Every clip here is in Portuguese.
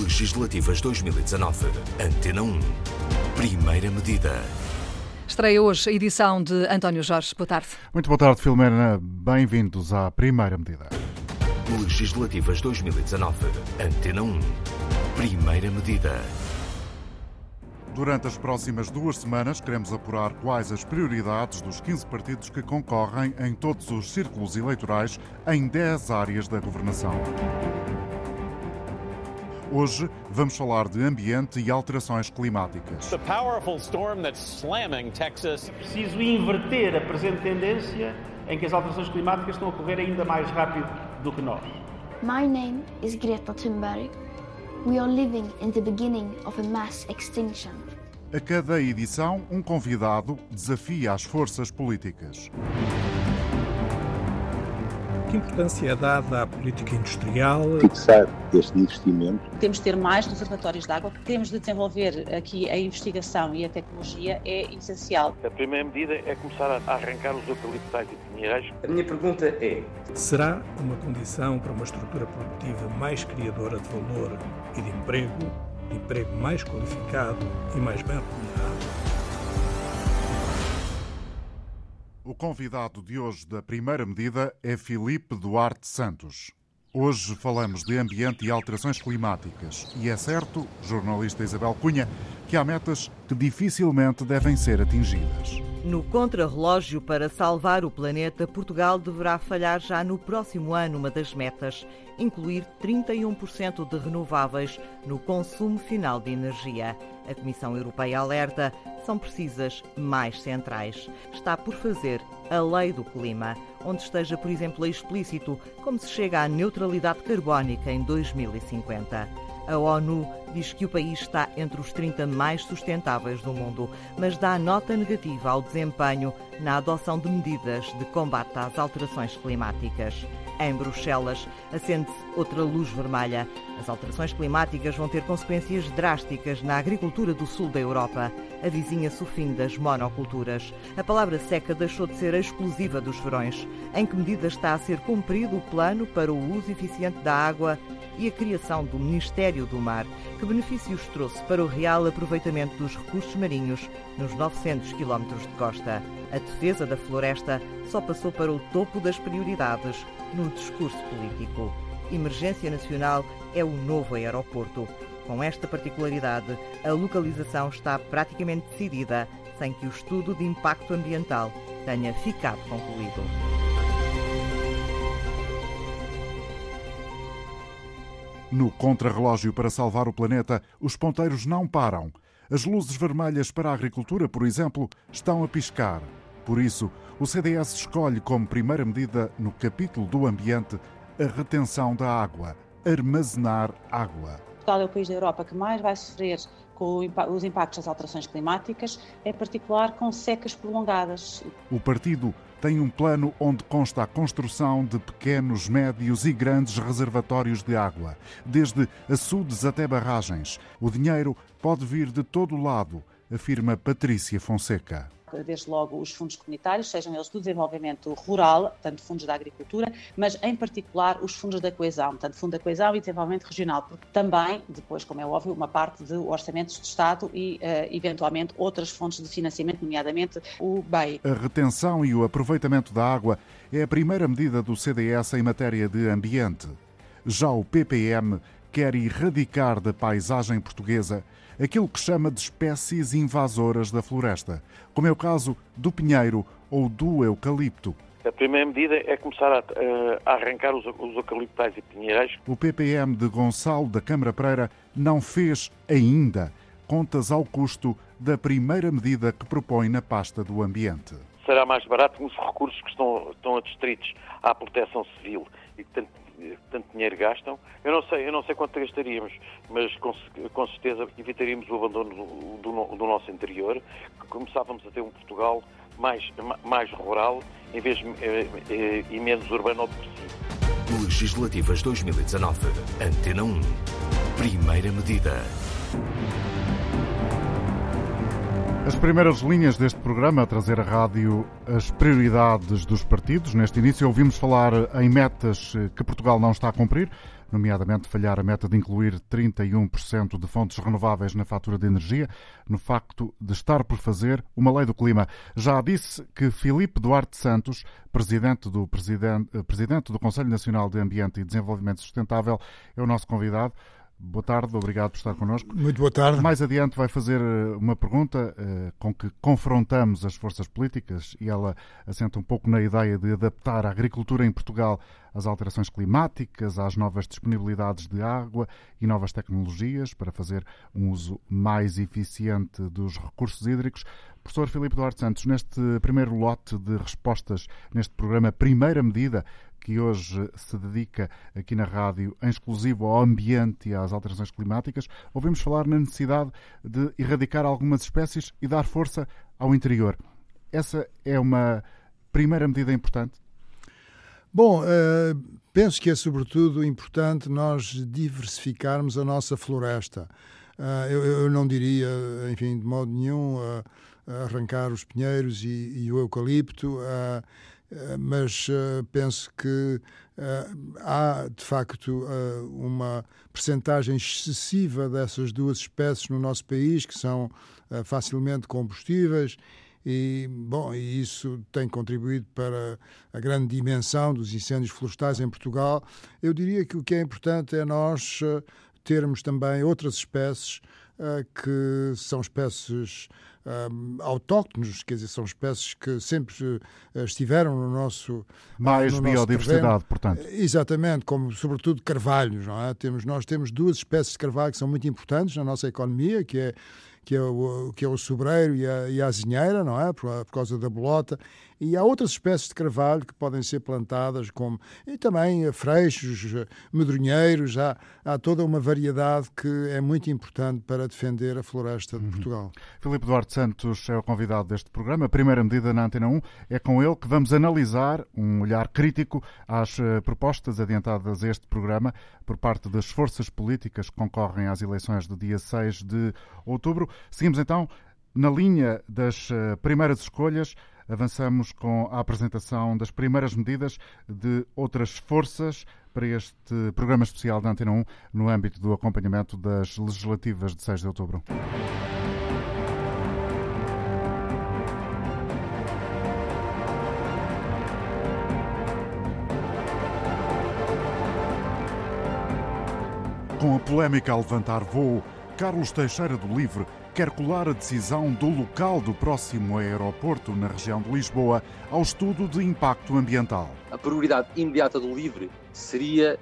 Legislativas 2019. Antena 1. Primeira medida. Estreia hoje a edição de António Jorge. Boa tarde. Muito boa tarde, Filomena. Bem-vindos à primeira medida. Legislativas 2019. Antena 1. Primeira medida. Durante as próximas duas semanas, queremos apurar quais as prioridades dos 15 partidos que concorrem em todos os círculos eleitorais em 10 áreas da governação. Hoje vamos falar de ambiente e alterações climáticas. The powerful storm that's slamming Texas. É preciso inverter a presente tendência em que as alterações climáticas estão a ocorrer ainda mais rápido do que nós. My name is Greta Thunberg. We are living in the beginning of a mass extinction. A cada edição, um convidado desafia as forças políticas. Que importância é dada à política industrial? Fixar este investimento. Temos de ter mais reservatórios de água, temos de desenvolver aqui a investigação e a tecnologia é essencial. A primeira medida é começar a arrancar os eucaliptais e pinheirais. A minha pergunta é: será uma condição para uma estrutura produtiva mais criadora de valor e de emprego, de emprego mais qualificado e mais bem remunerado? O convidado de hoje da primeira medida é Filipe Duarte Santos. Hoje falamos de ambiente e alterações climáticas. E é certo, jornalista Isabel Cunha, que há metas que dificilmente devem ser atingidas. No contrarrelógio para salvar o planeta, Portugal deverá falhar já no próximo ano uma das metas, incluir 31% de renováveis no consumo final de energia. A Comissão Europeia alerta, são precisas mais centrais. Está por fazer a lei do clima, onde esteja, por exemplo, explícito como se chega à neutralidade carbónica em 2050. A ONU diz que o país está entre os 30 mais sustentáveis do mundo, mas dá nota negativa ao desempenho na adoção de medidas de combate às alterações climáticas. Em Bruxelas, acende-se outra luz vermelha. As alterações climáticas vão ter consequências drásticas na agricultura do sul da Europa. Avizinha-se o fim das monoculturas. A palavra seca deixou de ser exclusiva dos verões. Em que medida está a ser cumprido o plano para o uso eficiente da água e a criação do Ministério do Mar? Que benefícios trouxe para o real aproveitamento dos recursos marinhos nos 900 quilómetros de costa? A defesa da floresta só passou para o topo das prioridades no discurso político. Emergência Nacional é o novo aeroporto. Com esta particularidade, a localização está praticamente decidida, sem que o estudo de impacto ambiental tenha ficado concluído. No contrarrelógio para salvar o planeta, os ponteiros não param. As luzes vermelhas para a agricultura, por exemplo, estão a piscar. Por isso, o CDS escolhe como primeira medida no capítulo do ambiente a retenção da água, armazenar água. Portugal é o país da Europa que mais vai sofrer com os impactos das alterações climáticas, em particular com secas prolongadas. O partido tem um plano onde consta a construção de pequenos, médios e grandes reservatórios de água, desde açudes até barragens. O dinheiro pode vir de todo lado, afirma Patrícia Fonseca desde logo os fundos comunitários, sejam eles do desenvolvimento rural, tanto fundos da agricultura, mas em particular os fundos da coesão, tanto fundo da coesão e desenvolvimento regional, porque também, depois, como é óbvio, uma parte de orçamentos de Estado e, uh, eventualmente, outras fontes de financiamento, nomeadamente o BEI. A retenção e o aproveitamento da água é a primeira medida do CDS em matéria de ambiente. Já o PPM quer erradicar da paisagem portuguesa aquilo que chama de espécies invasoras da floresta, como é o caso do pinheiro ou do eucalipto. A primeira medida é começar a, a arrancar os, os eucaliptais e pinheirais. O PPM de Gonçalo da Câmara Pereira não fez ainda contas ao custo da primeira medida que propõe na pasta do ambiente. Será mais barato que os recursos que estão, estão adstritos à proteção civil e que tanto tanto dinheiro gastam. Eu não sei, eu não sei quanto gastaríamos, mas com, com certeza evitaríamos o abandono do, do, do, nosso interior, começávamos a ter um Portugal mais, mais rural em vez eh, eh, e menos urbano ou depressivo. Legislativas 2019. Antena 1. Primeira medida. As primeiras linhas deste programa a trazer a rádio as prioridades dos partidos. Neste início ouvimos falar em metas que Portugal não está a cumprir, nomeadamente falhar a meta de incluir 31% de fontes renováveis na fatura de energia, no facto de estar por fazer uma lei do clima. Já disse que Filipe Duarte Santos, presidente do, presidente, presidente do Conselho Nacional de Ambiente e Desenvolvimento Sustentável, é o nosso convidado. Boa tarde, obrigado por estar connosco. Muito boa tarde. Mais adiante vai fazer eh, uma pergunta uh, com que confrontamos as forças políticas e ela assenta um pouco na ideia de adaptar a agricultura em Portugal às alterações climáticas, às novas disponibilidades de água e novas tecnologias para fazer um uso mais eficiente dos recursos hídricos. Professor Filipe Duarte Santos, neste primeiro lote de respostas neste programa Primeira Medida, que hoje se dedica aqui na rádio em exclusivo ao ambiente e às alterações climáticas, ouvimos falar na necessidade de erradicar algumas espécies e dar força ao interior. Essa é uma primeira medida importante? Bom, uh, penso que é sobretudo importante nós diversificarmos a nossa floresta. Uh, eu, eu, não diria, enfim, de modo nenhum, uh, arrancar os pinheiros e, e o eucalipto. Eh, mas uh, penso que uh, há de facto uma percentagem excessiva dessas duas espécies no nosso país que são facilmente combustíveis e bom e isso tem contribuído para a grande dimensão dos incêndios florestais em Portugal. Eu diria que o que é importante é nós termos também outras espécies que são espécies um, autóctonos, quer dizer, são espécies que sempre uh, estiveram no nosso mais no biodiversidade, portanto. Exatamente, como sobretudo carvalhos, não é? Temos nós temos duas espécies de carvalho que são muito importantes na nossa economia, que é que é o, que é o sobreiro e a, e a azinheira, não é? Por, por, causa da bolota. E há outras espécies de carvalho que podem ser plantadas, como e também freixos, medronheiros. Há, há toda uma variedade que é muito importante para defender a floresta de uhum. Portugal. Filipe Duarte Santos é o convidado deste programa. A primeira medida na Antena 1 é com ele que vamos analisar um olhar crítico às eh, propostas adiantadas a este programa por parte das forças políticas que concorrem às eleições do dia 6 de outubro. Seguimos então na linha das eh, primeiras escolhas. Avançamos com a apresentação das primeiras medidas de outras forças para este programa especial da Antena 1 no âmbito do acompanhamento das legislativas de 6 de outubro. Com a polémica a levantar voo, Carlos Teixeira do Livre quer colar a decisão do local do próximo aeroporto na região de Lisboa ao estudo de impacto ambiental. A prioridade imediata do Livre seria,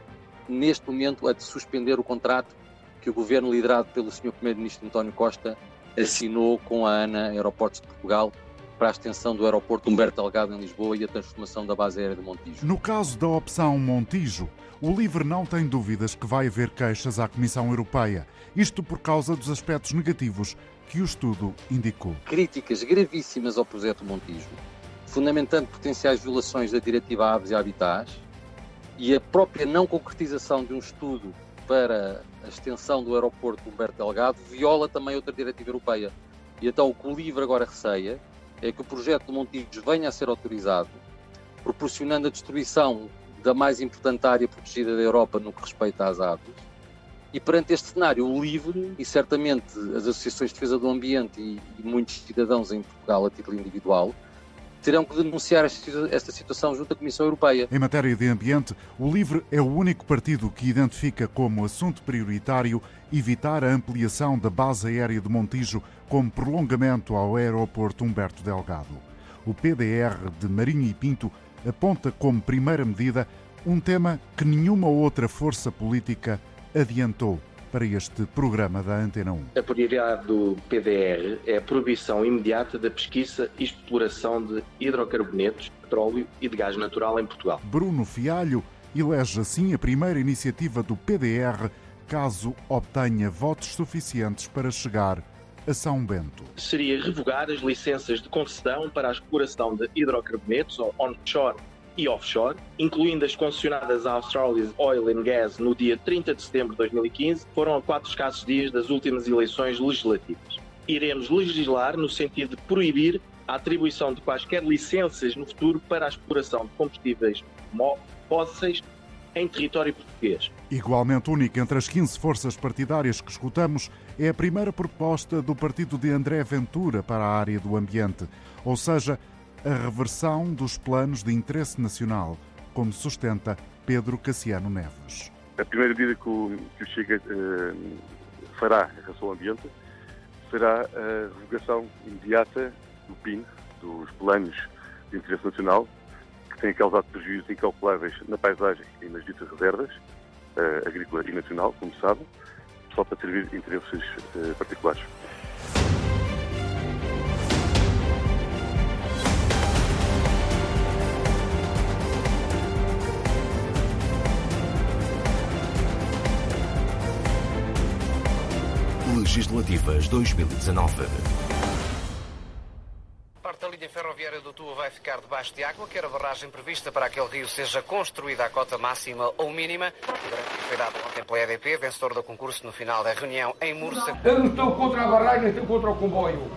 neste momento, a de suspender o contrato que o governo liderado pelo Sr. Primeiro-Ministro António Costa assinou com a ANA Aeroportos de Portugal para a extensão do aeroporto Humberto Delgado em Lisboa e a transformação da base aérea de Montijo. No caso da opção Montijo, o LIVRE não tem dúvidas que vai haver queixas à Comissão Europeia. Isto por causa dos aspectos negativos que o estudo indicou. Críticas gravíssimas ao projeto Montijo, fundamentando potenciais violações da Diretiva Aves e Habitats e a própria não concretização de um estudo para a extensão do aeroporto Humberto Delgado viola também outra diretiva europeia. E então o que o LIVRE agora receia é que o projeto de Montijo venha a ser autorizado, proporcionando a destruição da mais importante área protegida da Europa no que respeita às aves. E perante este cenário, o LIVRE e certamente as associações de defesa do ambiente e, e muitos cidadãos em Portugal a título individual terão que denunciar esta situação junto à Comissão Europeia. Em matéria de ambiente, o LIVRE é o único partido que identifica como assunto prioritário evitar a ampliação da base aérea de Montijo como prolongamento ao aeroporto Humberto Delgado. O PDR de Marinho e Pinto aponta como primeira medida um tema que nenhuma outra força política adiantou para este programa da Antena 1? A prioridade do PDR é a proibição imediata da pesquisa e exploração de hidrocarbonetos, petróleo e de gás natural em Portugal. Bruno Fialho elege assim a primeira iniciativa do PDR caso obtenha votos suficientes para chegar a São Bento. Seria revogar as licenças de concessão para a exploração de hidrocarbonetos onshore e offshore, incluindo as concessionadas à Australia Oil and Gas no dia 30 de setembro de 2015, foram a quatro escassos dias das últimas eleições legislativas. iremos legislar no sentido de proibir a atribuição de quaisquer licenças no futuro para a exploração de combustíveis fósseis em território português. Igualmente única entre as 15 forças partidárias que escutamos é a primeira proposta do partido de André Ventura para a área do ambiente, ou seja, a reversão dos planos de interesse nacional, como sustenta Pedro Cassiano Neves. A primeira medida que o, que o Chega eh, fará em relação ao ambiente será a revogação imediata do PIN, dos planos de interesse nacional, que têm causado prejuízos incalculáveis na paisagem e nas ditas reservas, uh, agrícola e nacional, como sabe, só para servir interesses uh, particulares. Legislativas 2019. Parte da linha ferroviária do Tua vai ficar debaixo de água, quer a barragem prevista para aquele rio seja construída à cota máxima ou mínima. Foi dado ontem pela EDP, vencedor do concurso no final da reunião em Mursa. Eu não estou contra a barragem, estou contra o comboio.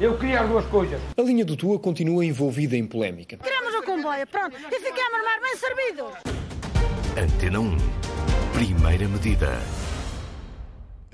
Eu queria as duas coisas. A linha do Tua continua envolvida em polémica. Queremos o comboio, pronto, e ficamos mais bem servidos. Antena 1. Primeira medida.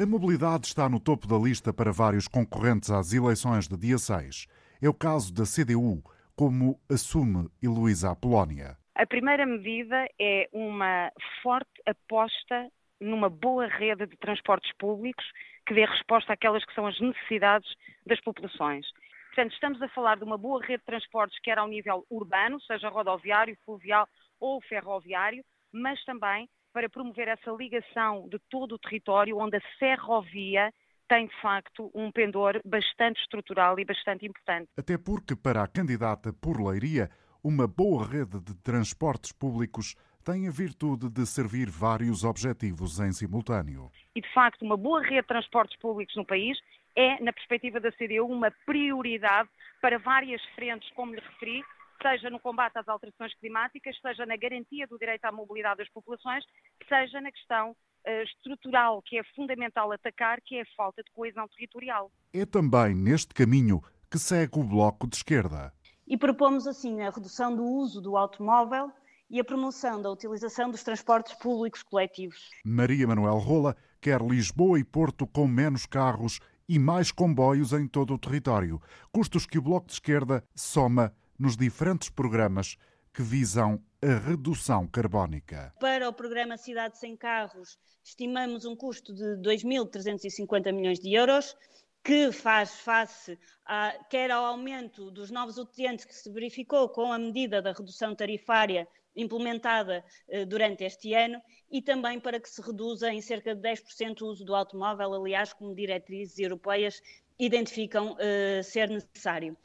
A mobilidade está no topo da lista para vários concorrentes às eleições de dia 6. É o caso da CDU, como assume Heloísa Apolónia. A primeira medida é uma forte aposta numa boa rede de transportes públicos que dê resposta àquelas que são as necessidades das populações. Portanto, estamos a falar de uma boa rede de transportes, quer ao nível urbano, seja rodoviário, fluvial ou ferroviário, mas também para promover essa ligação de todo o território, onde a ferrovia tem, de facto, um pendor bastante estrutural e bastante importante. Até porque, para a candidata por Leiria, uma boa rede de transportes públicos tem a virtude de servir vários objetivos em simultâneo. E, de facto, uma boa rede de transportes públicos no país é, na perspectiva da CDU, uma prioridade para várias frentes, como lhe referi, seja no combate às alterações climáticas, seja na garantia do direito à mobilidade das populações, seja na questão uh, estrutural que é fundamental atacar, que é a falta de coesão territorial. É também neste caminho que segue o Bloco de Esquerda. E propomos assim a redução do uso do automóvel e a promoção da utilização dos transportes públicos coletivos. Maria Manuel Rola quer Lisboa e Porto com menos carros e mais comboios em todo o território, custos que o Bloco de Esquerda soma nos diferentes programas que visam a redução carbónica. Para o programa Cidade Sem Carros, estimamos um custo de 2.350 milhões de euros, que faz face a, quer ao aumento dos novos utentes que se verificou com a medida da redução tarifária implementada eh, durante este ano e também para que se reduza em cerca de 10% o uso do automóvel, aliás, como diretrizes europeias identificam eh, ser necessário.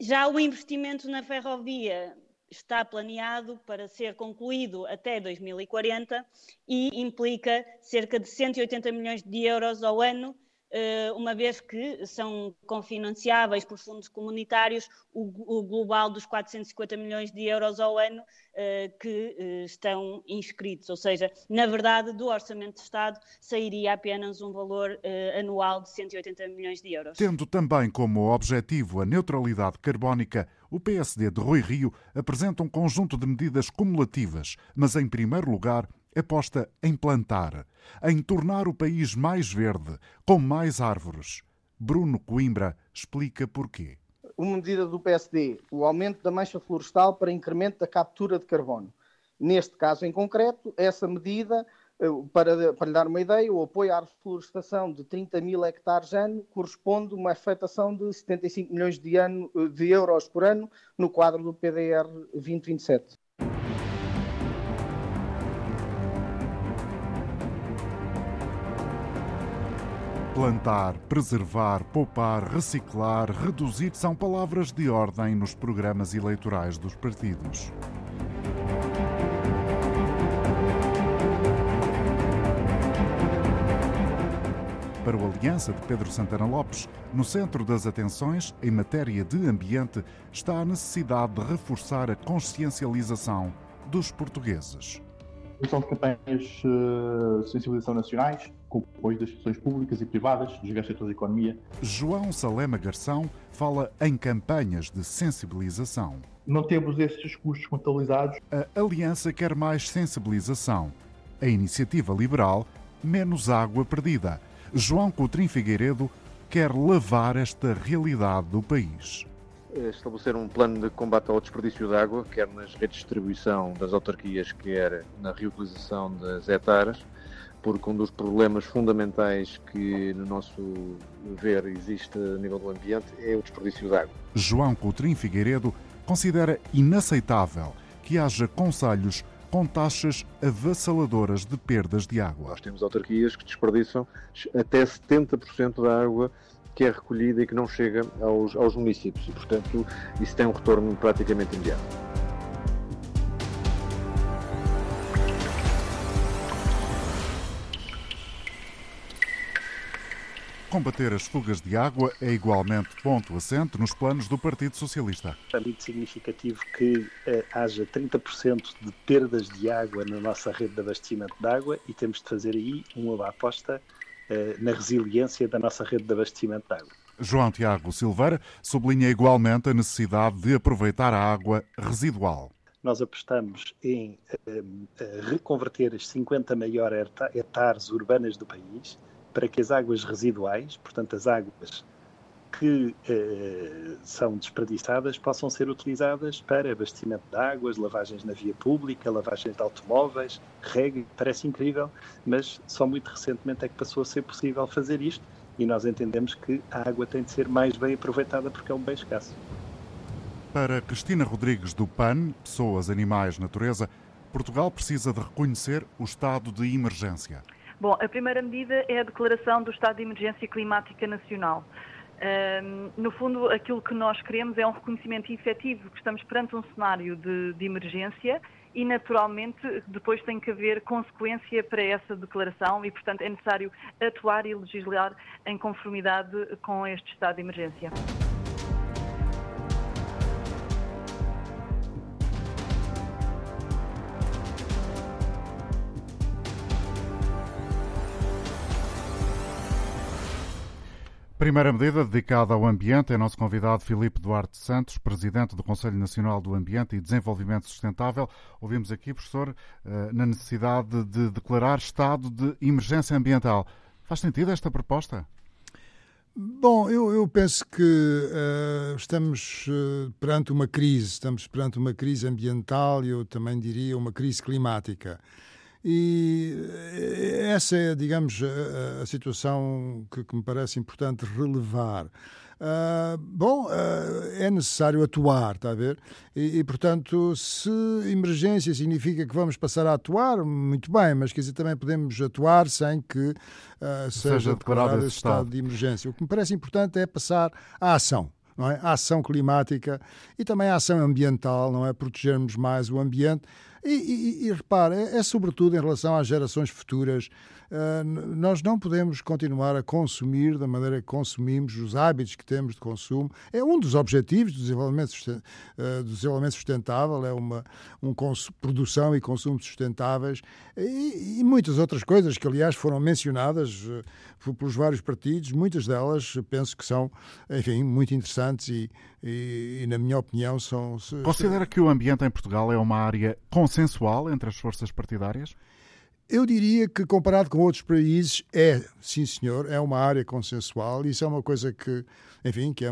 Já o investimento na ferrovia está planeado para ser concluído até 2040 e implica cerca de 180 milhões de euros ao ano uma vez que são confinanciáveis por fundos comunitários o, global dos 450 milhões de euros ao ano eh, que eh, estão inscritos. Ou seja, na verdade, do Orçamento de Estado sairia apenas um valor anual de 180 milhões de euros. Tendo também como objetivo a neutralidade carbónica, o PSD de Rui Rio apresenta um conjunto de medidas cumulativas, mas, em primeiro lugar, aposta em plantar, em tornar o país mais verde, com mais árvores. Bruno Coimbra explica porquê. Uma medida do PSD, o aumento da mancha florestal para incremento da captura de carbono. Neste caso em concreto, essa medida, eh, para, para lhe dar uma ideia, o apoio à reflorestação de 30 mil hectares ano corresponde a uma afetação de 75 milhões de, ano, de euros por ano no quadro do PDR 2027. Plantar, preservar, poupar, reciclar, reduzir são palavras de ordem nos programas eleitorais dos partidos. Para o Aliança de Pedro Santana Lopes, no centro das atenções, em matéria de ambiente, está a necessidade de reforçar a consciencialização dos portugueses. São campanhas de sensibilização nacionais, com o apoio das instituições públicas e privadas, dos diversos setores da economia. João Salema Garção fala em campanhas de sensibilização. Não temos esses custos contabilizados. A Aliança quer mais sensibilização. A iniciativa liberal, menos água perdida. João Coutrinho Figueiredo quer lavar esta realidade do país estabelecer um plano de combate ao desperdício de água, quer nas redes de distribuição das autarquias, quer na reutilização das hectares, porque um dos problemas fundamentais que, no nosso ver, existe a nível do ambiente é o desperdício de água. João Coutrinho Figueiredo considera inaceitável que haja conselhos com taxas avassaladoras de perdas de água. Nós temos autarquias que desperdiçam até 70% da água que é recolhida e que não chega aos, aos municípios e, portanto, isso tem um retorno praticamente imediato. Combater as fugas de água é igualmente ponto assente nos planos do Partido Socialista. É muito significativo que eh, haja 30% de perdas de água na nossa rede de abastecimento de água e temos de fazer aí uma aposta eh, na resiliência da nossa rede de abastecimento de água. João Tiago Silveira sublinha igualmente a necessidade de aproveitar a água residual. Nós apostamos em um, reconverter as 50 maiores hectares urbanas do país para que as águas residuais, portanto as águas que eh, são desperdiçadas possam ser utilizadas para abastecimento de águas, lavagens na via pública, lavagens de automóveis, rega, parece incrível, mas só muito recentemente é que passou a ser possível fazer isto e nós entendemos que a água tem de ser mais bem aproveitada porque é um bem escasso. Para Cristina Rodrigues do PAN, Pessoas, Animais, Natureza, Portugal precisa de reconhecer o estado de emergência. Bom, a primeira medida é a declaração do estado de emergência climática nacional. Um, no fundo, aquilo que nós queremos é um reconhecimento efetivo que estamos perante um cenário de, de, emergência e, naturalmente, depois tem que haver consequência para essa declaração e, portanto, é necessário atuar e legislar em conformidade com este estado de emergência. Primeira medida dedicada ao ambiente é nosso convidado Filipe Duarte Santos, presidente do Conselho Nacional do Ambiente e Desenvolvimento Sustentável. Ouvimos aqui, professor, eh, na necessidade de declarar estado de emergência ambiental. Faz sentido esta proposta? Bom, eu, eu penso que uh, estamos uh, perante uma crise, estamos perante uma crise ambiental e eu também diria uma crise climática. E eh, essa é, digamos, a, a situação que, que, me parece importante relevar. Uh, bom, uh, é necessário atuar, está a ver? E, e, portanto, se emergência significa que vamos passar a atuar, muito bem, mas quer dizer, também podemos atuar sem que uh, seja, seja declarado esse estado. estado de emergência. O que me parece importante é passar à ação. Não é? A ação climática e também a ação ambiental, não é? Protegermos mais o ambiente e, e, e repare, é, é, sobretudo em relação às gerações futuras. Uh, nós não podemos continuar a consumir da maneira que consumimos, os hábitos que temos de consumo. É um dos objetivos do desenvolvimento, uh, do desenvolvimento sustentável, é uma um produção e consumo sustentáveis e, e, muitas outras coisas que, aliás, foram mencionadas uh, pelos vários partidos. Muitas delas penso que são, enfim, muito interessantes e, e na minha opinião, são. Considera que o ambiente em Portugal é uma área consensual entre as forças partidárias? Eu diria que, comparado com outros países, é, sim senhor, é uma área consensual. Isso é uma coisa que, enfim, que, é,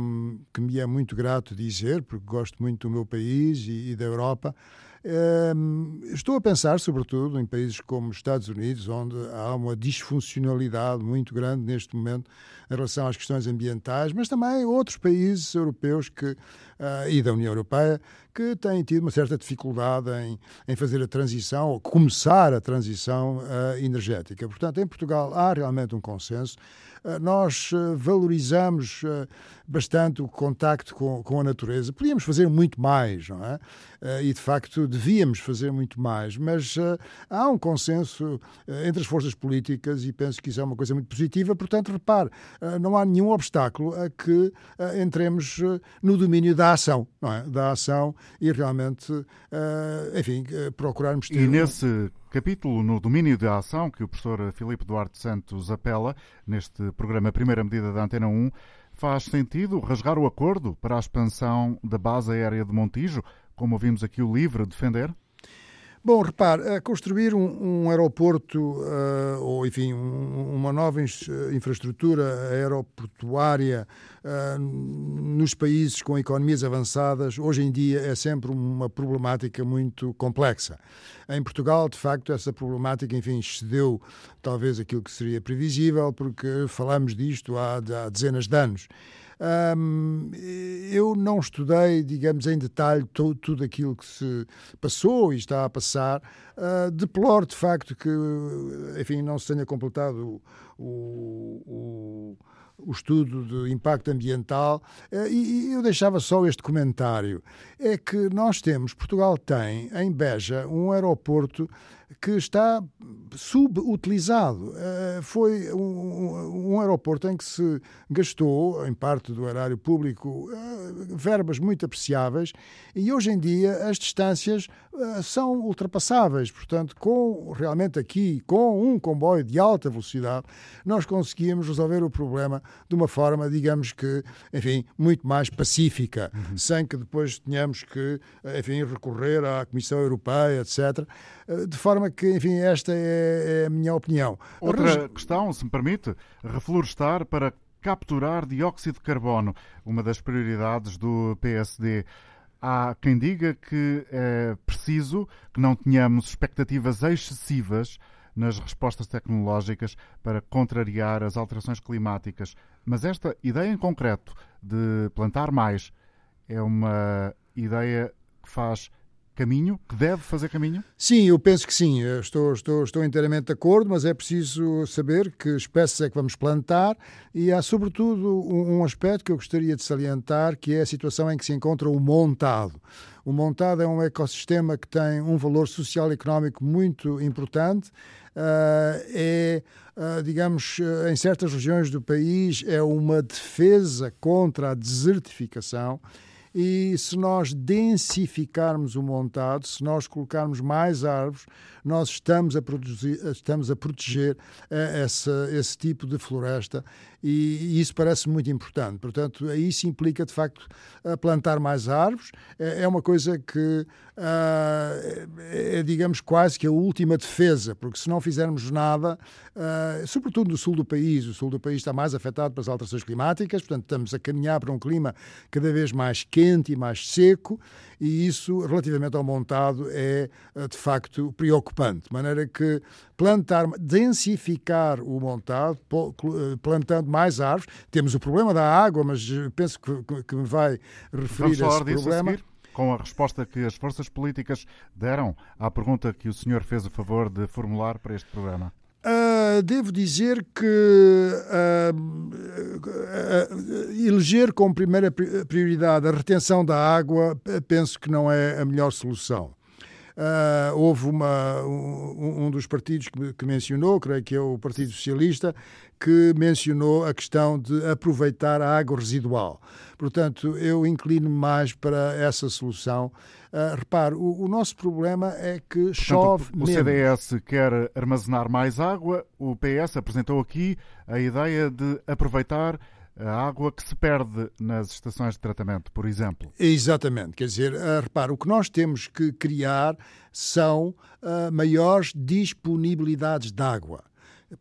que me é muito grato dizer, porque gosto muito do meu país e, e da Europa. Estou a pensar, sobretudo, em países como os Estados Unidos, onde há uma disfuncionalidade muito grande neste momento em relação às questões ambientais, mas também outros países europeus que, uh, e da União Europeia que têm tido uma certa dificuldade em, em fazer a transição, ou começar a transição uh, energética. Portanto, em Portugal há realmente um consenso. Uh, nós valorizamos bastante o contacto com, com a natureza. Podíamos fazer muito mais, não é? E, de facto, devíamos fazer muito mais, mas há um consenso entre as forças políticas e penso que isso é uma coisa muito positiva. Portanto, repare, não há nenhum obstáculo a que entremos no domínio da ação, não é? Da ação e realmente, enfim, procurarmos ter. E nesse capítulo no domínio da ação que o professor Filipe Duarte Santos apela neste programa Primeira Medida da Antena 1, faz sentido rasgar o acordo para a expansão da base aérea de Montijo, como ouvimos aqui o LIVRE defender? Bom, repare, construir um, um aeroporto, uh, ou enfim, um, uma nova infraestrutura aeroportuária uh, nos países com economias avançadas, hoje em dia é sempre uma problemática muito complexa. Em Portugal, de facto, essa problemática, enfim, excedeu talvez aquilo que seria previsível, porque falamos disto há, há dezenas de anos. Eu não estudei, digamos, em detalhe todo, tudo aquilo que se passou e está a passar. Uh, deploro, de facto, que, enfim, não se tenha completado o, o, o estudo de impacto ambiental. Uh, e, eu deixava só este comentário: é que nós temos, Portugal tem, em Beja, um aeroporto que está subutilizado. Uh, foi um, aeroporto em que se gastou, em parte do erário público, uh, verbas muito apreciáveis e hoje em dia as distâncias são ultrapassáveis. Portanto, com realmente aqui, com um comboio de alta velocidade, nós conseguimos resolver o problema de uma forma, digamos que, enfim, muito mais pacífica, uhum. sem que depois tenhamos que, enfim, recorrer à Comissão Europeia, etc. De forma que, enfim, esta é, é a minha opinião. Outra questão, se me permite, reflorestar para capturar dióxido de carbono, uma das prioridades do PSD. Há quem diga que é preciso que não tenhamos expectativas excessivas nas respostas tecnológicas para contrariar as alterações climáticas. Mas esta ideia em concreto de plantar mais é uma ideia que faz caminho, que deve fazer caminho? Sim, eu penso que sim. estou, estou, estou inteiramente de acordo, mas é preciso saber que espécies é que vamos plantar e há, sobretudo, um, um aspecto que eu gostaria de salientar, que é a situação em que se encontra o montado. O montado é um ecossistema que tem um valor social e económico muito importante. Uh, é, uh, digamos, uh, em certas regiões do país, é uma defesa contra a desertificação e se nós densificarmos o montado, se nós colocarmos mais árvores, nós estamos a, produzir, estamos a proteger uh, essa, esse tipo de floresta e, e isso parece muito importante. Portanto, isso implica, de facto, plantar mais árvores. É, é uma coisa que uh, é, digamos, quase que a última defesa, porque se não fizermos nada, uh, sobretudo no sul do país, o sul do país está mais afetado pelas alterações climáticas, portanto, estamos a caminhar para um clima cada vez mais quente e mais seco, e isso, relativamente ao montado, é ah, de facto preocupante. De maneira que plantar, densificar o montado, plantando mais árvores. Temos o problema da água, mas penso que, que me vai referir Vamos a esse problema com a resposta que as forças políticas deram à pergunta que o senhor fez o favor de formular para este programa? Uh, devo dizer que uh, uh, eleger como primeira prioridade a retenção da água penso que não é a melhor solução. Uh, houve uma, um, um, dos partidos que, que, mencionou, creio que é o Partido Socialista, que mencionou a questão de aproveitar a água residual. Portanto, eu inclino mais para essa solução. Uh, repare, o, o, nosso problema é que Portanto, chove o, o CDS quer armazenar mais água, o PS apresentou aqui a ideia de aproveitar a água que se perde nas estações de tratamento, por exemplo. Exatamente. Quer dizer, uh, repare, o que nós temos que criar são uh, maiores disponibilidades de água.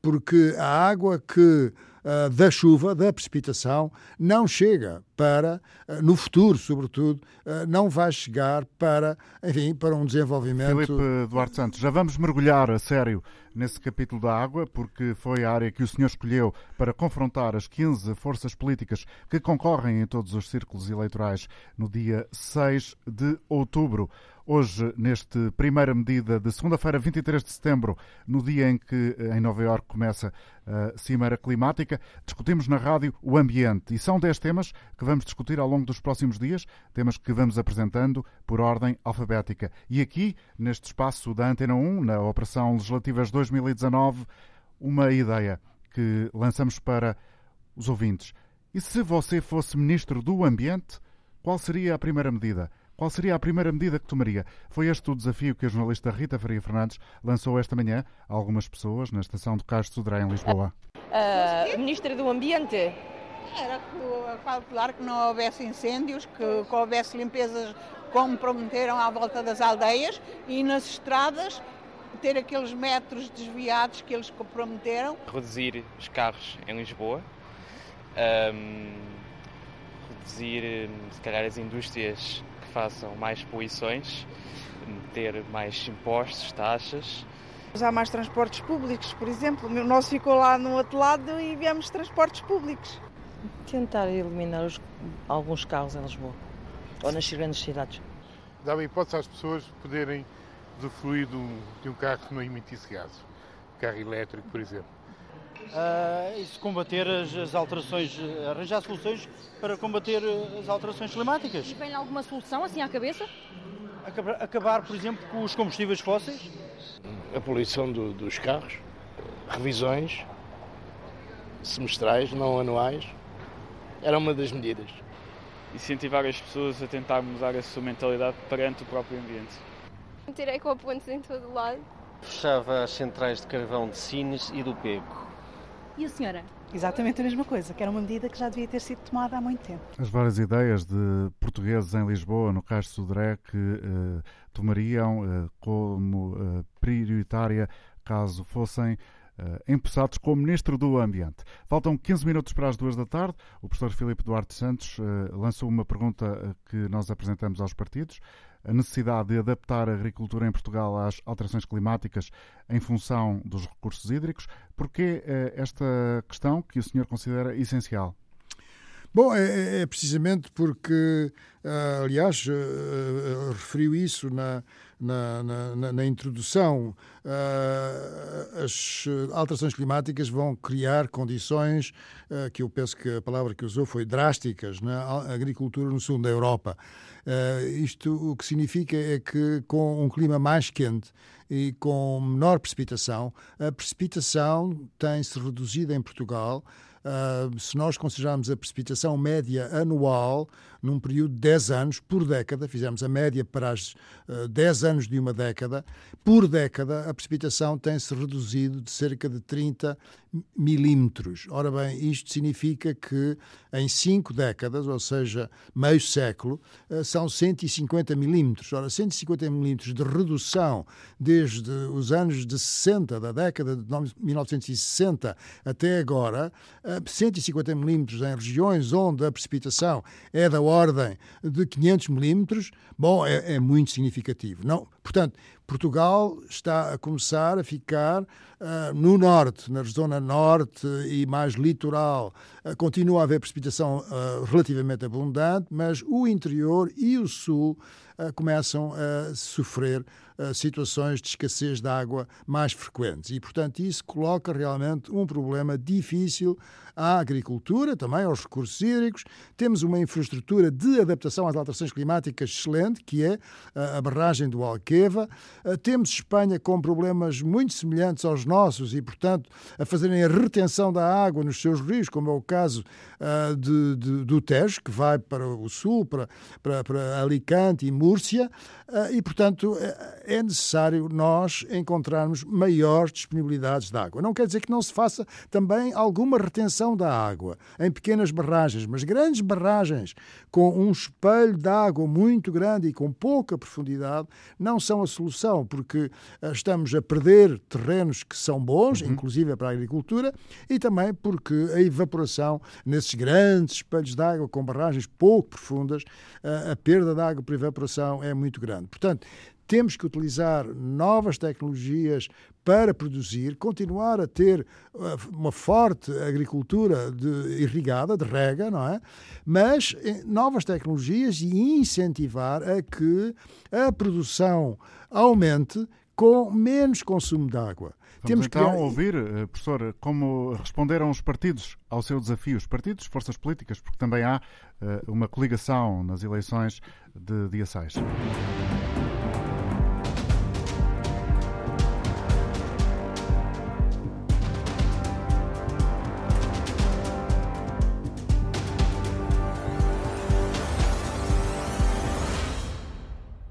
Porque a água que uh, da chuva, da precipitação, não chega para, uh, no futuro, sobretudo, uh, não vai chegar para, enfim, para um desenvolvimento. Filipe Duarte Santos, já vamos mergulhar a sério nesse capítulo da água, porque foi a área que o senhor escolheu para confrontar as 15 forças políticas que concorrem em todos os círculos eleitorais no dia 6 de outubro. Hoje, neste primeira medida de segunda-feira, 23 de setembro, no dia em que em Nova Iorque começa a Cimeira Climática, discutimos na rádio o ambiente. E são 10 temas que vamos discutir ao longo dos próximos dias, temas que vamos apresentando por ordem alfabética. E aqui, neste espaço da Antena 1, na Operação Legislativas 2019, uma ideia que lançamos para os ouvintes. E se você fosse Ministro do Ambiente, qual seria a primeira medida? Qual seria a primeira medida que tomaria? Foi este o desafio que a jornalista Rita Faria Fernandes lançou esta manhã a algumas pessoas na estação do de Sodré, em Lisboa. Uh, Ministra do Ambiente? Era calcular que não houvesse incêndios, que, que houvesse limpezas como prometeram à volta das aldeias e nas estradas ter aqueles metros desviados que eles prometeram. Reduzir os carros em Lisboa, um, reduzir se calhar as indústrias façam mais poluições, ter mais impostos, taxas. Usar mais transportes públicos, por exemplo. O nosso ficou lá no outro lado e viemos transportes públicos. Tentar eliminar os, alguns carros em Lisboa ou nas grandes cidades. Dá a hipótese às pessoas poderem usufruir de um, de um carro que não emitisse gases. Carro elétrico, por exemplo. Uh, isso combater as, as, alterações, arranjar soluções para combater as alterações climáticas. E vem alguma solução assim à cabeça? Acabar, acabar por exemplo, com os combustíveis fósseis. A poluição do, dos carros, revisões semestrais, não anuais, era uma das medidas. Incentivar as pessoas a tentar mudar a sua mentalidade perante o próprio ambiente. Tirei com pontos em todo o lado. Fechava as centrais de carvão de Sines e do Pego. E a senhora? Exatamente a mesma coisa, que era uma medida que já devia ter sido tomada há muito tempo. As várias ideias de portugueses em Lisboa, no Cais de Sodré, que uh, tomariam uh, como uh, prioritária caso fossem Uh, empossados como Ministro do Ambiente. Faltam 15 minutos para as duas da tarde. O professor Filipe Duarte Santos uh, lançou uma pergunta que nós apresentamos aos partidos a necessidade de adaptar a agricultura em Portugal às alterações climáticas em função dos recursos hídricos. Porquê eh, esta questão que o senhor considera essencial? Bom, é, é, é precisamente porque, uh, aliás, uh, referiu isso na, na, na, na introdução. As alterações climáticas vão criar condições que eu penso que a palavra que usou foi drásticas na agricultura no sul da Europa. Isto o que significa é que com um clima mais quente e com menor precipitação, a precipitação tem-se reduzido em Portugal. Uh, se nós considerarmos a precipitação média anual num período de 10 anos, por década, fizemos a média para uh, 10 anos de uma década, por década a precipitação tem-se reduzido de cerca de 30 milímetros. Ora bem, isto significa que em 5 décadas, ou seja, meio século, uh, são 150 milímetros. Ora, 150 milímetros de redução desde os anos de 60, da década de 1960 até agora, 150 milímetros em regiões onde a precipitação é da ordem de 500 milímetros, bom, é, é, muito significativo. Não, portanto, Portugal está a começar a ficar uh, no norte, na zona norte e mais litoral. Uh, continua a haver precipitação uh, relativamente abundante, mas o interior e o sul começam a sofrer situações de escassez de água mais frequentes. E, portanto, isso coloca realmente um problema difícil à agricultura, também aos recursos hídricos. Temos uma infraestrutura de adaptação às alterações climáticas excelente, que é a barragem do Alqueva. Temos Espanha com problemas muito semelhantes aos nossos e, portanto, a fazerem a retenção da água nos seus rios, como é o caso uh, de, de, do Tejo, que vai para o sul, para, para, para Alicante e Múrcia, uh, e, portanto, é, é necessário nós encontrarmos maiores disponibilidades de água. Não quer dizer que não se faça também alguma retenção da água em pequenas barragens, mas grandes barragens com um espelho de água muito grande e com pouca profundidade não são a solução, porque uh, estamos a perder terrenos que são bons, uhum. inclusive para a agricultura, e também porque a evaporação nesses esses grandes espelhos de água com barragens pouco profundas, a perda de água por evaporação é muito grande. Portanto, temos que utilizar novas tecnologias para produzir, continuar a ter uh, uma forte agricultura de, irrigada, de rega, não é? Mas eh, novas tecnologias e incentivar a que a produção aumente com menos consumo de água. Vamos Temos então que... ouvir, eh, professor, como responderam os partidos ao seu desafio, os partidos, forças políticas, porque também há uh, uma coligação nas eleições de dia 6.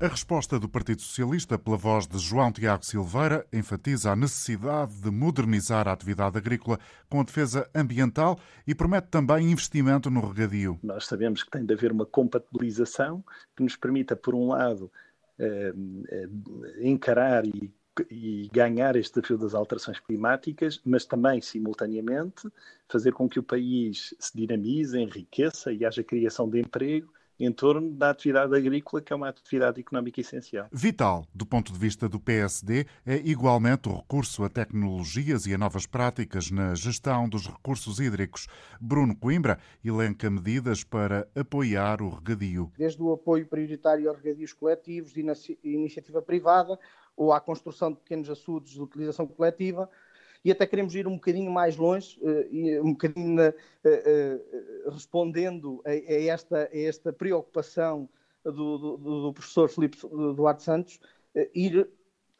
A resposta do Partido Socialista, pela voz de João Tiago Silveira, enfatiza a necessidade de modernizar a atividade agrícola com a defesa ambiental e promete também investimento no regadio. Nós sabemos que tem de haver uma compatibilização que nos permita, por um lado, eh, eh, encarar e e ganhar este desafio das alterações climáticas, mas também, simultaneamente, fazer com que o país se dinamize, enriqueça e haja criação de emprego em torno da atividade agrícola, que é uma atividade económica essencial. Vital, do ponto de vista do PSD, é igualmente o recurso a tecnologias e a novas práticas na gestão dos recursos hídricos. Bruno Coimbra elenca medidas para apoiar o regadio. Desde o apoio prioritário aos regadios coletivos, de iniciativa privada, ou à construção de pequenos açudes de utilização coletiva, e até queremos ir um bocadinho mais longe, uh, um bocadinho na, uh, respondendo a, a, esta, a esta preocupação do, do, do professor Filipe Duarte Santos, ir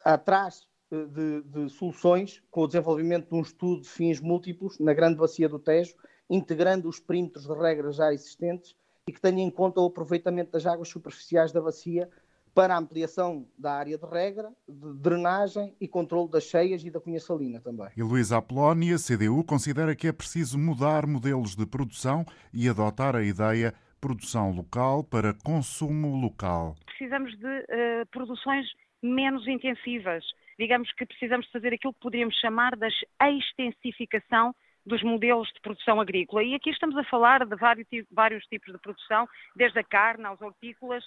atrás de, de, soluções com o desenvolvimento de um estudo de fins múltiplos na grande bacia do Tejo, integrando os perímetros de regras já existentes e que tenha em conta o aproveitamento das águas superficiais da bacia para a ampliação da área de regra, de drenagem e controle das cheias e da cunha salina também. E Luísa Apolónia, CDU, considera que é preciso mudar modelos de produção e adotar a ideia produção local para consumo local. Precisamos de uh, produções menos intensivas. Digamos que precisamos de fazer aquilo que poderíamos chamar da extensificação dos modelos de produção agrícola. E aqui estamos a falar de vários, vários tipos de produção, desde a carne aos hortícolas,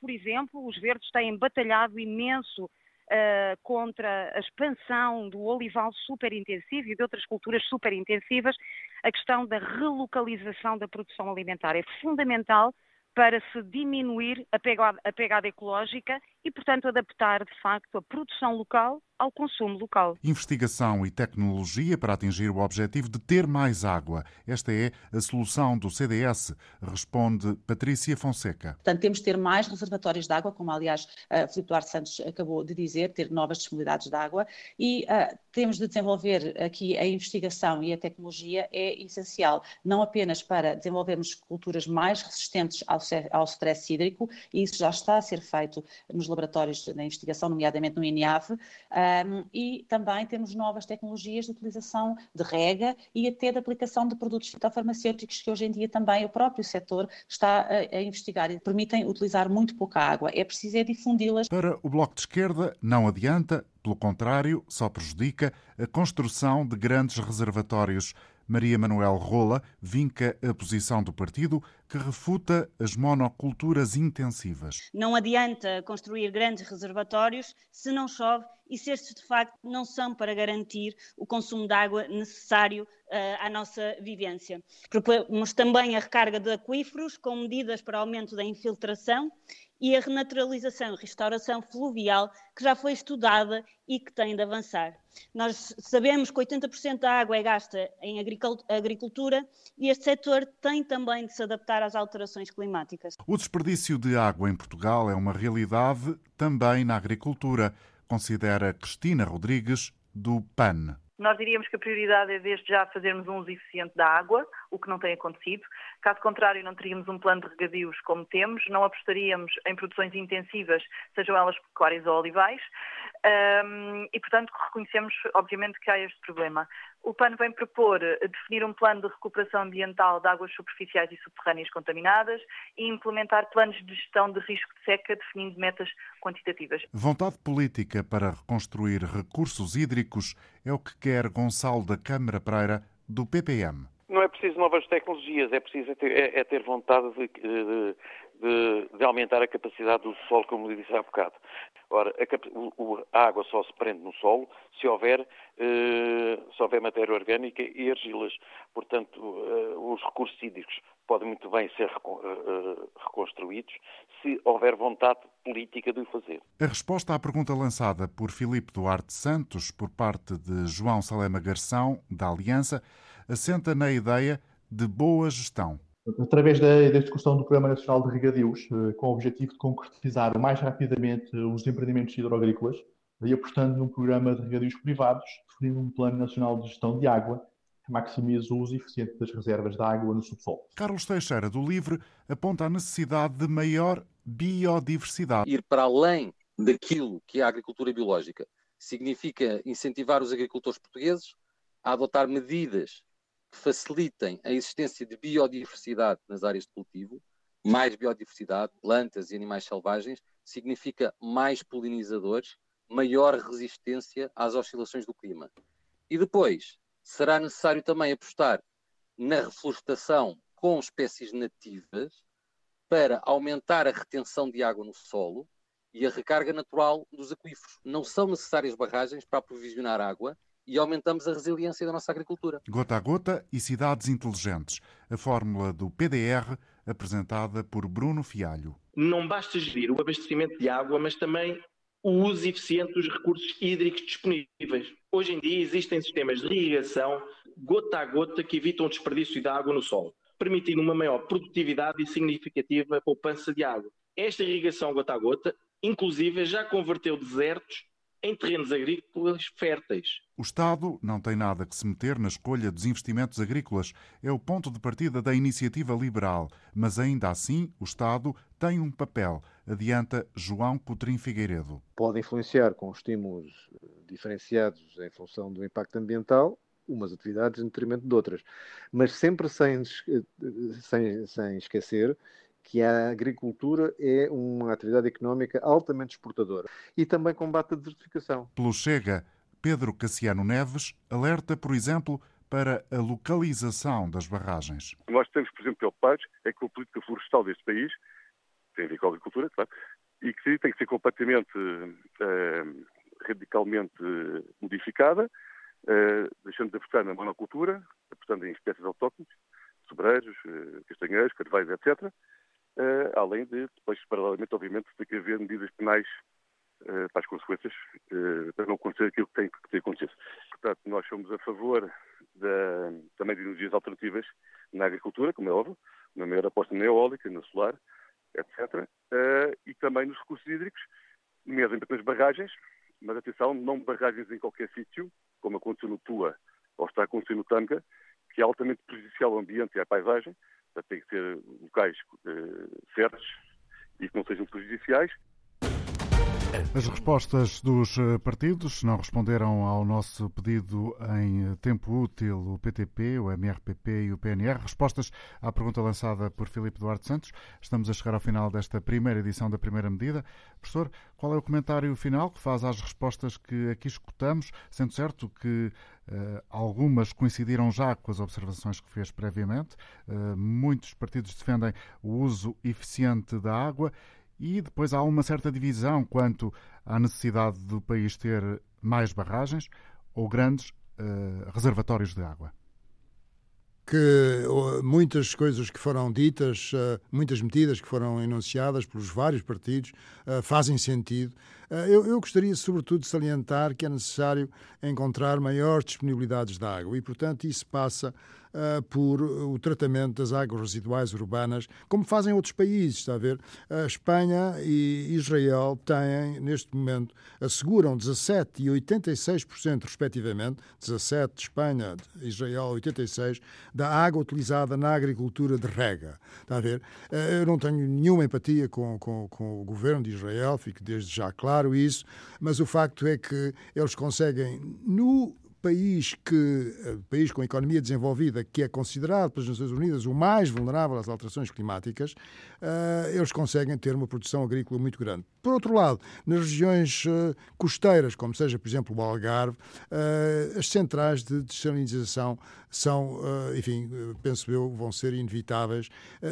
por exemplo, os verdes têm batalhado imenso uh, contra a expansão do olival superintensivo e de outras culturas superintensivas. A questão da relocalização da produção alimentar é fundamental para se diminuir a pegada, a pegada, ecológica e, portanto, adaptar, de facto, a produção local ao consumo local. Investigação e tecnologia para atingir o objetivo de ter mais água. Esta é a solução do CDS, responde Patrícia Fonseca. Portanto, temos de ter mais reservatórios de água, como aliás uh, Filipe Duarte Santos acabou de dizer, ter novas disponibilidades de água e uh, temos de desenvolver aqui a investigação e a tecnologia é essencial, não apenas para desenvolvermos culturas mais resistentes ao, ao stress hídrico, e isso já está a ser feito nos laboratórios da investigação, nomeadamente no INIAV, um, e também temos novas tecnologias de utilização de rega e até de aplicação de produtos fitofarmacêuticos que hoje em dia também o próprio setor está a, a investigar e permitem utilizar muito pouca água. É preciso é difundi-las. Para o Bloco de Esquerda, não adianta, pelo contrário, só prejudica a construção de grandes reservatórios. Maria Manuel Rola vinca a posição do partido que refuta as monoculturas intensivas. Não adianta construir grandes reservatórios se não chove e se estes de facto não são para garantir o consumo de água necessário uh, à nossa vivência. Propomos também a recarga de aquíferos com medidas para aumento da infiltração e a renaturalização e restauração fluvial, que já foi estudada e que tem de avançar. Nós sabemos que 80% da água é gasta em agricultura e este setor tem também de se adaptar às alterações climáticas. O desperdício de água em Portugal é uma realidade também na agricultura, considera Cristina Rodrigues, do PAN. Nós diríamos que a prioridade é desde já fazermos um uso eficiente da água, o que não tem acontecido. Caso contrário, não teríamos um plano de regadios como temos, não apostaríamos em produções intensivas, sejam elas pecuárias ou olivais, e, portanto, reconhecemos, obviamente, que há este problema. O PAN vem propor definir um plano de recuperação ambiental de águas superficiais e subterrâneas contaminadas e implementar planos de gestão de risco de seca, definindo metas quantitativas. Vontade política para reconstruir recursos hídricos é o que quer Gonçalo da Câmara Pereira, do PPM. Não é preciso novas tecnologias, é preciso é ter, é, é ter vontade de, de, de, de, aumentar a capacidade do solo, como lhe disse há bocado. Ora, a, a água só se prende no solo se houver, eh, se houver matéria orgânica e argilas. Portanto, eh, os recursos hídricos podem muito bem ser eh, reconstruídos se houver vontade política de o fazer. A resposta à pergunta lançada por Filipe Duarte Santos por parte de João Salema Garção, da Aliança, assenta na ideia de boa gestão. Através da, da discussão do Programa Nacional de Regadios, eh, com o objetivo de concretizar o mais rapidamente os empreendimentos hidroagrícolas, e apostando num programa de regadios privados, definindo um Plano Nacional de Gestão de Água, que maximize o uso eficiente das reservas de água no subsolo. Carlos Teixeira, do LIVRE, aponta a necessidade de maior biodiversidade. Ir para além daquilo que é a agricultura biológica significa incentivar os agricultores portugueses a adotar medidas que facilitem a existência de biodiversidade nas áreas de cultivo. Mais biodiversidade, plantas e animais selvagens, significa mais polinizadores, maior resistência às oscilações do clima. E depois, será necessário também apostar na reflorestação com espécies nativas para aumentar a retenção de água no solo e a recarga natural dos aquíferos. Não são necessárias barragens para aprovisionar água e aumentamos a resiliência da nossa agricultura. Gota a gota e cidades inteligentes. A fórmula do PDR apresentada por Bruno Fialho. Não basta gerir o abastecimento de água, mas também o uso eficiente dos recursos hídricos disponíveis. Hoje em dia existem sistemas de irrigação gota a gota que evitam o desperdício de água no solo, permitindo uma maior produtividade e significativa poupança de água. Esta irrigação gota a gota, inclusive, já converteu desertos em terrenos agrícolas férteis. O Estado não tem nada que se meter na escolha dos investimentos agrícolas. É o ponto de partida da iniciativa liberal. Mas ainda assim, o Estado tem um papel, adianta João Coutrinho Figueiredo. Pode influenciar com estímulos eh, diferenciados em função do impacto ambiental umas atividades em detrimento de outras. Mas sempre sem, eh, sem, sem esquecer que a agricultura é uma atividade económica altamente exportadora e também combate a desertificação. Pelo Chega, Pedro Cassiano Neves alerta, por exemplo, para a localização das barragens. Nós temos, por exemplo, preocupados é com a política florestal deste país, tem a ver com a agricultura, claro, e que tem que ser completamente, uh, radicalmente modificada, uh, deixando de apostar na monocultura, apostando em espécies autóctones, sobreiros, uh, castanheiros, carvalhos, etc., além de, depois, paralelamente, obviamente, ter que haver medidas penais uh, para as consequências, uh, para não acontecer aquilo que tem que ter acontecido. Portanto, nós somos a favor da, também de energias alternativas na agricultura, como é óbvio, na maior aposta na eólica, na solar, etc. e também nos recursos hídricos, nomeadamente nas barragens, mas atenção, não barragens em qualquer sítio, como aconteceu no Tua ou está acontecendo no Tanga, que é altamente prejudicial ao ambiente e à paisagem, tem que ser locais uh, certos e que não sejam prejudiciais. As respostas dos eh, partidos não responderam ao nosso pedido em eh, tempo útil, o PTP, o MRPP e o PNR. Respostas à pergunta lançada por Filipe Duarte Santos. Estamos a chegar ao final desta primeira edição da primeira medida. Professor, qual é o comentário final que faz às respostas que aqui escutamos, sendo certo que algumas coincidiram já com as observações que fez previamente. Uh, muitos partidos defendem o uso eficiente da água e depois há uma certa divisão quanto à necessidade do país ter mais barragens ou grandes uh, reservatórios de água. Que muitas coisas que foram ditas, muitas medidas que foram enunciadas pelos vários partidos fazem sentido. Eu, eu, gostaria, sobretudo, de salientar que é necessário encontrar maiores disponibilidades de água e, portanto, isso passa uh, por o tratamento das águas residuais urbanas, como fazem outros países, está a ver? A Espanha e Israel têm, neste momento, asseguram 17% e 86%, respectivamente, 17% de Espanha, Israel 86%, da água utilizada na agricultura de rega. Está a ver? Uh, eu não tenho nenhuma empatia com, com, com o governo de Israel, fique desde já claro isso, mas o facto é que eles conseguem, no país que uh, país com economia desenvolvida que é considerado pelas Nações Unidas o mais vulnerável às alterações climáticas, uh, eles conseguem ter uma produção agrícola muito grande. Por outro lado, nas regiões uh, costeiras, como seja, por exemplo, o Algarve, as centrais de desalinização são, enfim, penso eu, vão ser inevitáveis.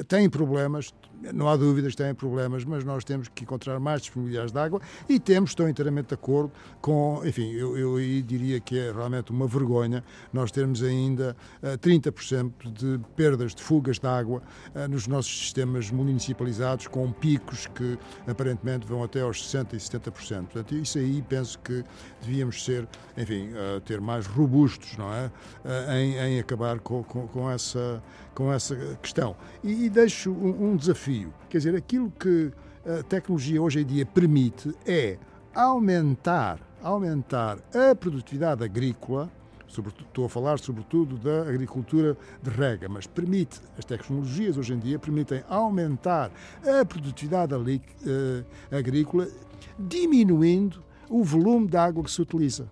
Têm problemas, não há dúvidas, têm problemas, mas nós temos que encontrar mais disponibilidade de água e temos, estou inteiramente de acordo com, enfim, eu, eu diria que é realmente uma vergonha nós termos ainda uh, eh, 30% de perdas de fugas de água uh, nos nossos sistemas municipalizados, com picos que aparentemente vão até aos 60% e 70%. Portanto, isso aí penso que devíamos ser, enfim, uh, ter mais robustos, não é? Em, em, acabar com, com, com, essa, com essa questão. E, e deixo um, um desafio, quer dizer, aquilo que a tecnologia hoje em dia permite é aumentar, aumentar a produtividade agrícola, sobretudo, estou a falar sobretudo da agricultura de rega, mas permite, as tecnologias hoje em dia permitem aumentar a produtividade uh, agrícola, diminuindo o volume de água que se utiliza.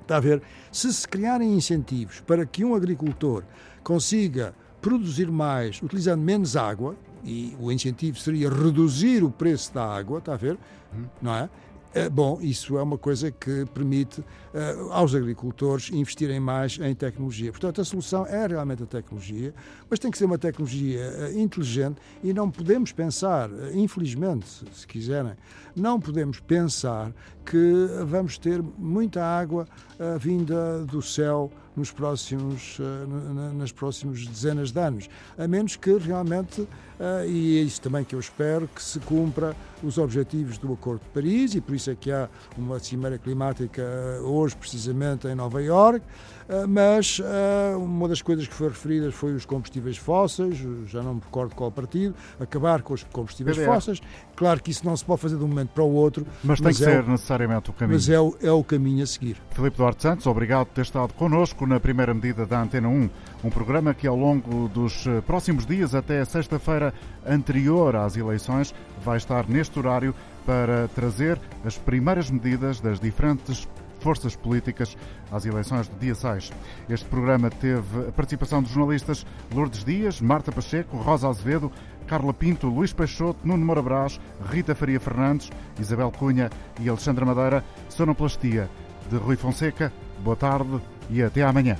Está a ver? Se se criarem incentivos para que um agricultor consiga produzir mais utilizando menos água, e o incentivo seria reduzir o preço da água, está a ver? Não é? Eh, bom, isso é uma coisa que permite uh, aos agricultores investirem mais em tecnologia. Portanto, a solução é realmente a tecnologia, mas tem que ser uma tecnologia uh, inteligente e não podemos pensar, uh, infelizmente, se quiserem, não podemos pensar que vamos ter muita água vinda do céu nos próximos, nas próximas dezenas de anos, a menos que realmente Uh, e é isso também que eu espero que se cumpra os objetivos do Acordo de Paris e por isso é que há uma cimeira climática uh, hoje precisamente em Nova Iorque mas uma das coisas que foi referida foi os combustíveis fósseis, já não me recordo qual partido, acabar com os combustíveis PBR. fósseis. Claro que isso não se pode fazer de um momento para o outro. Mas, mas tem que é ser o, necessariamente o caminho. Mas é o, é o caminho a seguir. Filipe Duarte Santos, obrigado por ter estado connosco na primeira medida da Antena 1, um programa que ao longo dos próximos dias até sexta-feira anterior às eleições vai estar neste horário para trazer as primeiras medidas das diferentes forças políticas às eleições de dia 6. Este programa teve a participação de jornalistas Lourdes Dias, Marta Pacheco, Rosa Azevedo, Carla Pinto, Luís Peixoto, Nuno Moura Brás, Rita Faria Fernandes, Isabel Cunha e Alexandra Madeira. Sonoplastia de Rui Fonseca. Boa tarde e até amanhã.